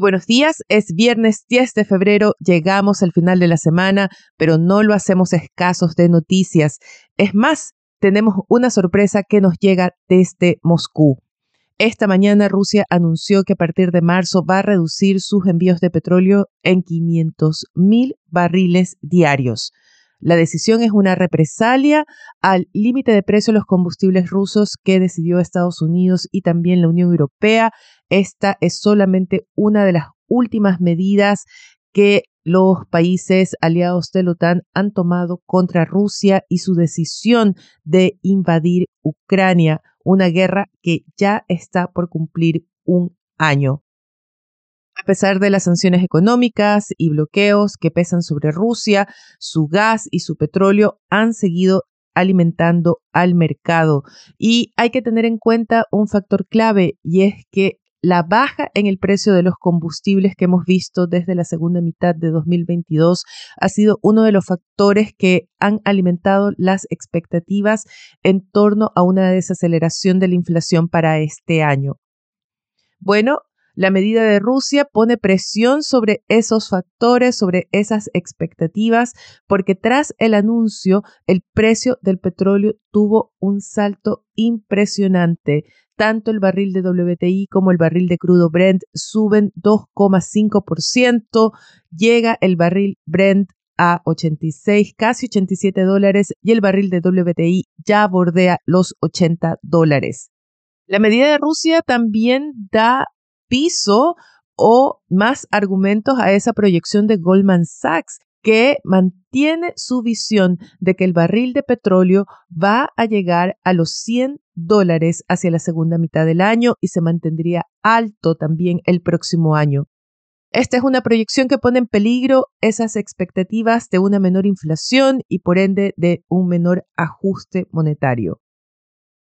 Buenos días, es viernes 10 de febrero, llegamos al final de la semana, pero no lo hacemos escasos de noticias. Es más, tenemos una sorpresa que nos llega desde Moscú. Esta mañana Rusia anunció que a partir de marzo va a reducir sus envíos de petróleo en 500 mil barriles diarios. La decisión es una represalia al límite de precio de los combustibles rusos que decidió Estados Unidos y también la Unión Europea. Esta es solamente una de las últimas medidas que los países aliados de la OTAN han tomado contra Rusia y su decisión de invadir Ucrania, una guerra que ya está por cumplir un año. A pesar de las sanciones económicas y bloqueos que pesan sobre Rusia, su gas y su petróleo han seguido alimentando al mercado. Y hay que tener en cuenta un factor clave y es que la baja en el precio de los combustibles que hemos visto desde la segunda mitad de 2022 ha sido uno de los factores que han alimentado las expectativas en torno a una desaceleración de la inflación para este año. Bueno, la medida de Rusia pone presión sobre esos factores, sobre esas expectativas, porque tras el anuncio el precio del petróleo tuvo un salto impresionante. Tanto el barril de WTI como el barril de crudo Brent suben 2,5%. Llega el barril Brent a 86, casi 87 dólares y el barril de WTI ya bordea los 80 dólares. La medida de Rusia también da piso o más argumentos a esa proyección de Goldman Sachs que mantiene su visión de que el barril de petróleo va a llegar a los 100 dólares hacia la segunda mitad del año y se mantendría alto también el próximo año. Esta es una proyección que pone en peligro esas expectativas de una menor inflación y por ende de un menor ajuste monetario.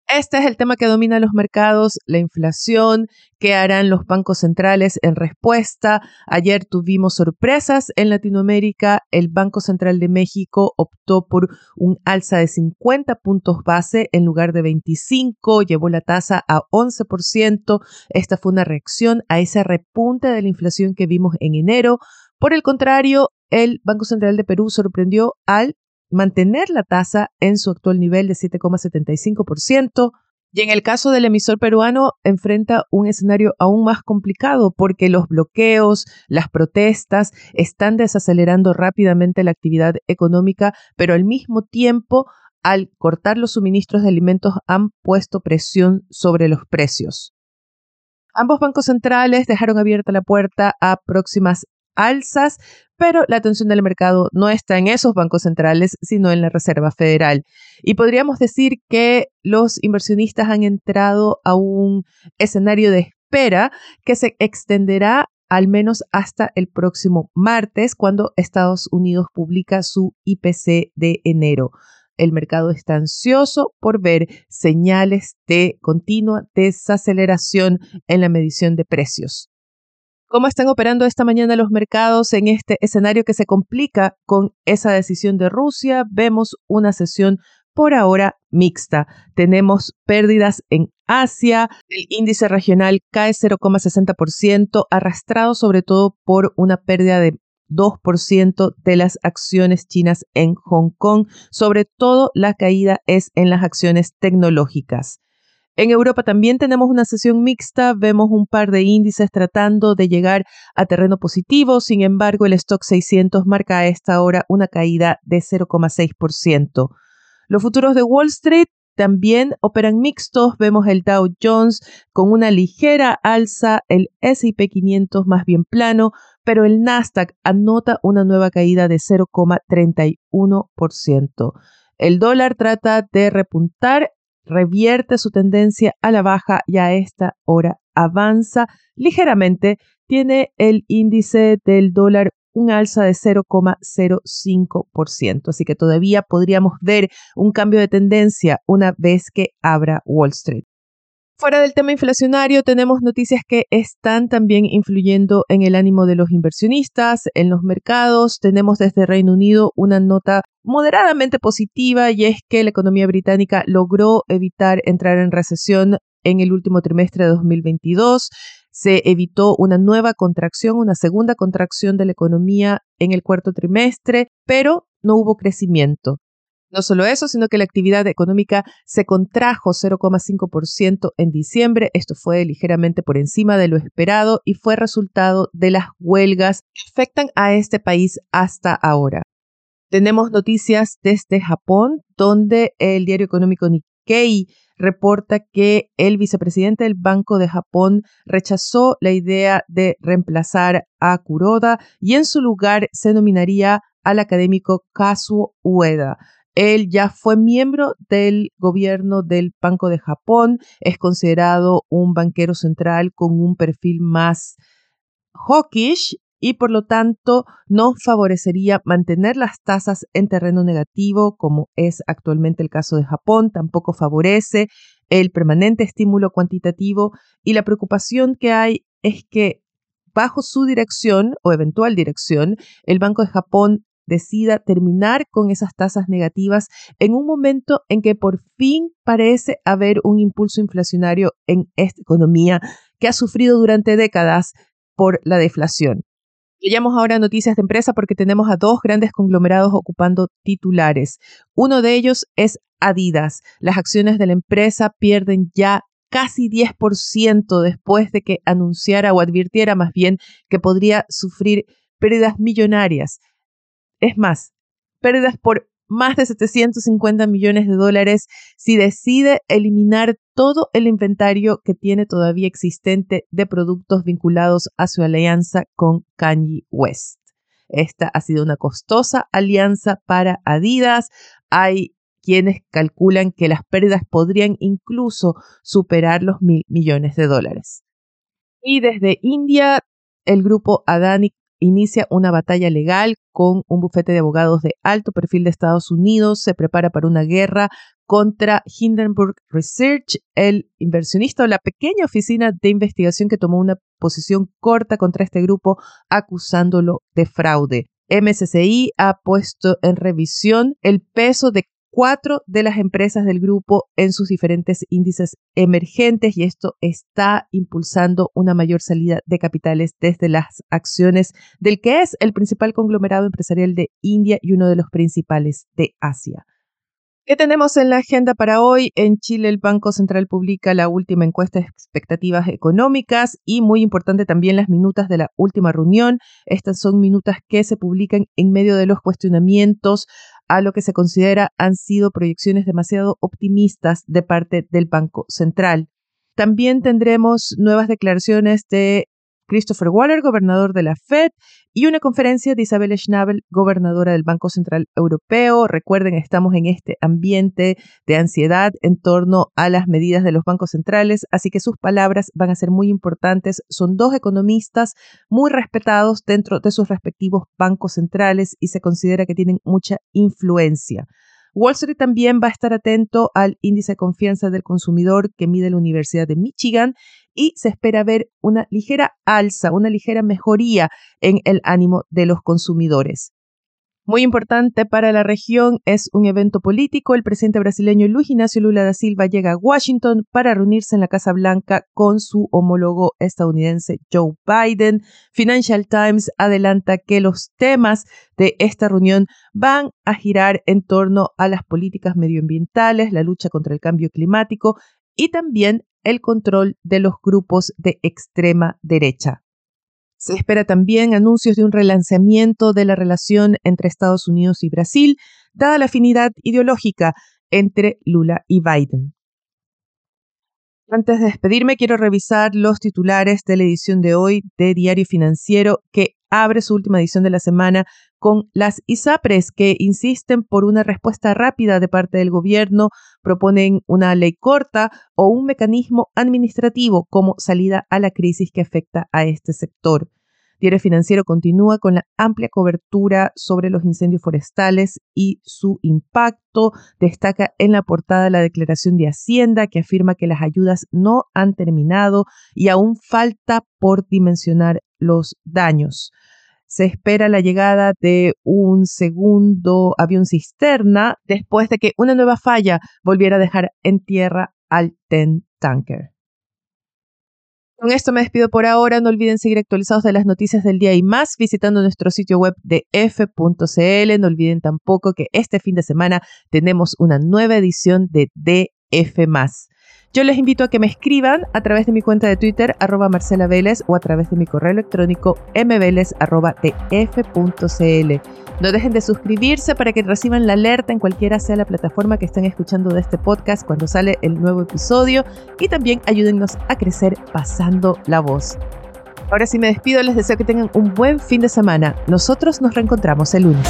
Este es el tema que domina los mercados, la inflación, qué harán los bancos centrales en respuesta. Ayer tuvimos sorpresas en Latinoamérica. El Banco Central de México optó por un alza de 50 puntos base en lugar de 25, llevó la tasa a 11%. Esta fue una reacción a ese repunte de la inflación que vimos en enero. Por el contrario, el Banco Central de Perú sorprendió al mantener la tasa en su actual nivel de 7,75%. Y en el caso del emisor peruano, enfrenta un escenario aún más complicado porque los bloqueos, las protestas están desacelerando rápidamente la actividad económica, pero al mismo tiempo, al cortar los suministros de alimentos, han puesto presión sobre los precios. Ambos bancos centrales dejaron abierta la puerta a próximas alzas, pero la atención del mercado no está en esos bancos centrales, sino en la Reserva Federal. Y podríamos decir que los inversionistas han entrado a un escenario de espera que se extenderá al menos hasta el próximo martes, cuando Estados Unidos publica su IPC de enero. El mercado está ansioso por ver señales de continua desaceleración en la medición de precios. ¿Cómo están operando esta mañana los mercados en este escenario que se complica con esa decisión de Rusia? Vemos una sesión por ahora mixta. Tenemos pérdidas en Asia, el índice regional cae 0,60%, arrastrado sobre todo por una pérdida de 2% de las acciones chinas en Hong Kong. Sobre todo la caída es en las acciones tecnológicas. En Europa también tenemos una sesión mixta, vemos un par de índices tratando de llegar a terreno positivo, sin embargo el stock 600 marca a esta hora una caída de 0,6%. Los futuros de Wall Street también operan mixtos, vemos el Dow Jones con una ligera alza, el SP 500 más bien plano, pero el Nasdaq anota una nueva caída de 0,31%. El dólar trata de repuntar revierte su tendencia a la baja y a esta hora avanza ligeramente. Tiene el índice del dólar un alza de 0,05%. Así que todavía podríamos ver un cambio de tendencia una vez que abra Wall Street. Fuera del tema inflacionario, tenemos noticias que están también influyendo en el ánimo de los inversionistas, en los mercados. Tenemos desde Reino Unido una nota moderadamente positiva y es que la economía británica logró evitar entrar en recesión en el último trimestre de 2022. Se evitó una nueva contracción, una segunda contracción de la economía en el cuarto trimestre, pero no hubo crecimiento. No solo eso, sino que la actividad económica se contrajo 0,5% en diciembre. Esto fue ligeramente por encima de lo esperado y fue resultado de las huelgas que afectan a este país hasta ahora. Tenemos noticias desde Japón, donde el diario económico Nikkei reporta que el vicepresidente del Banco de Japón rechazó la idea de reemplazar a Kuroda y en su lugar se nominaría al académico Kazuo Ueda. Él ya fue miembro del gobierno del Banco de Japón, es considerado un banquero central con un perfil más hawkish y por lo tanto no favorecería mantener las tasas en terreno negativo como es actualmente el caso de Japón, tampoco favorece el permanente estímulo cuantitativo y la preocupación que hay es que bajo su dirección o eventual dirección, el Banco de Japón decida terminar con esas tasas negativas en un momento en que por fin parece haber un impulso inflacionario en esta economía que ha sufrido durante décadas por la deflación. Llegamos ahora noticias de empresa porque tenemos a dos grandes conglomerados ocupando titulares. Uno de ellos es Adidas. Las acciones de la empresa pierden ya casi 10% después de que anunciara o advirtiera más bien que podría sufrir pérdidas millonarias. Es más, pérdidas por más de 750 millones de dólares si decide eliminar todo el inventario que tiene todavía existente de productos vinculados a su alianza con Kanye West. Esta ha sido una costosa alianza para Adidas. Hay quienes calculan que las pérdidas podrían incluso superar los mil millones de dólares. Y desde India, el grupo Adani inicia una batalla legal con un bufete de abogados de alto perfil de Estados Unidos, se prepara para una guerra contra Hindenburg Research, el inversionista o la pequeña oficina de investigación que tomó una posición corta contra este grupo acusándolo de fraude. MSCI ha puesto en revisión el peso de cuatro de las empresas del grupo en sus diferentes índices emergentes y esto está impulsando una mayor salida de capitales desde las acciones del que es el principal conglomerado empresarial de India y uno de los principales de Asia. ¿Qué tenemos en la agenda para hoy? En Chile el Banco Central publica la última encuesta de expectativas económicas y muy importante también las minutas de la última reunión. Estas son minutas que se publican en medio de los cuestionamientos a lo que se considera han sido proyecciones demasiado optimistas de parte del Banco Central. También tendremos nuevas declaraciones de Christopher Waller, gobernador de la Fed, y una conferencia de Isabel Schnabel, gobernadora del Banco Central Europeo. Recuerden, estamos en este ambiente de ansiedad en torno a las medidas de los bancos centrales, así que sus palabras van a ser muy importantes. Son dos economistas muy respetados dentro de sus respectivos bancos centrales y se considera que tienen mucha influencia. Wall Street también va a estar atento al índice de confianza del consumidor que mide la Universidad de Michigan y se espera ver una ligera alza, una ligera mejoría en el ánimo de los consumidores. Muy importante para la región es un evento político. El presidente brasileño Luis Ignacio Lula da Silva llega a Washington para reunirse en la Casa Blanca con su homólogo estadounidense Joe Biden. Financial Times adelanta que los temas de esta reunión van a girar en torno a las políticas medioambientales, la lucha contra el cambio climático y también el control de los grupos de extrema derecha. Se espera también anuncios de un relanzamiento de la relación entre Estados Unidos y Brasil, dada la afinidad ideológica entre Lula y Biden. Antes de despedirme, quiero revisar los titulares de la edición de hoy de Diario Financiero que abre su última edición de la semana con las ISAPRES que insisten por una respuesta rápida de parte del gobierno, proponen una ley corta o un mecanismo administrativo como salida a la crisis que afecta a este sector. Diario Financiero continúa con la amplia cobertura sobre los incendios forestales y su impacto. Destaca en la portada la declaración de Hacienda que afirma que las ayudas no han terminado y aún falta por dimensionar los daños. Se espera la llegada de un segundo avión cisterna después de que una nueva falla volviera a dejar en tierra al TEN Tanker. Con esto me despido por ahora. No olviden seguir actualizados de las noticias del día y más visitando nuestro sitio web de f.cl. No olviden tampoco que este fin de semana tenemos una nueva edición de DF. Yo les invito a que me escriban a través de mi cuenta de Twitter, arroba Marcela Vélez, o a través de mi correo electrónico mveles.tf.cl. No dejen de suscribirse para que reciban la alerta en cualquiera sea la plataforma que estén escuchando de este podcast cuando sale el nuevo episodio y también ayúdennos a crecer pasando la voz. Ahora sí me despido, les deseo que tengan un buen fin de semana. Nosotros nos reencontramos el lunes.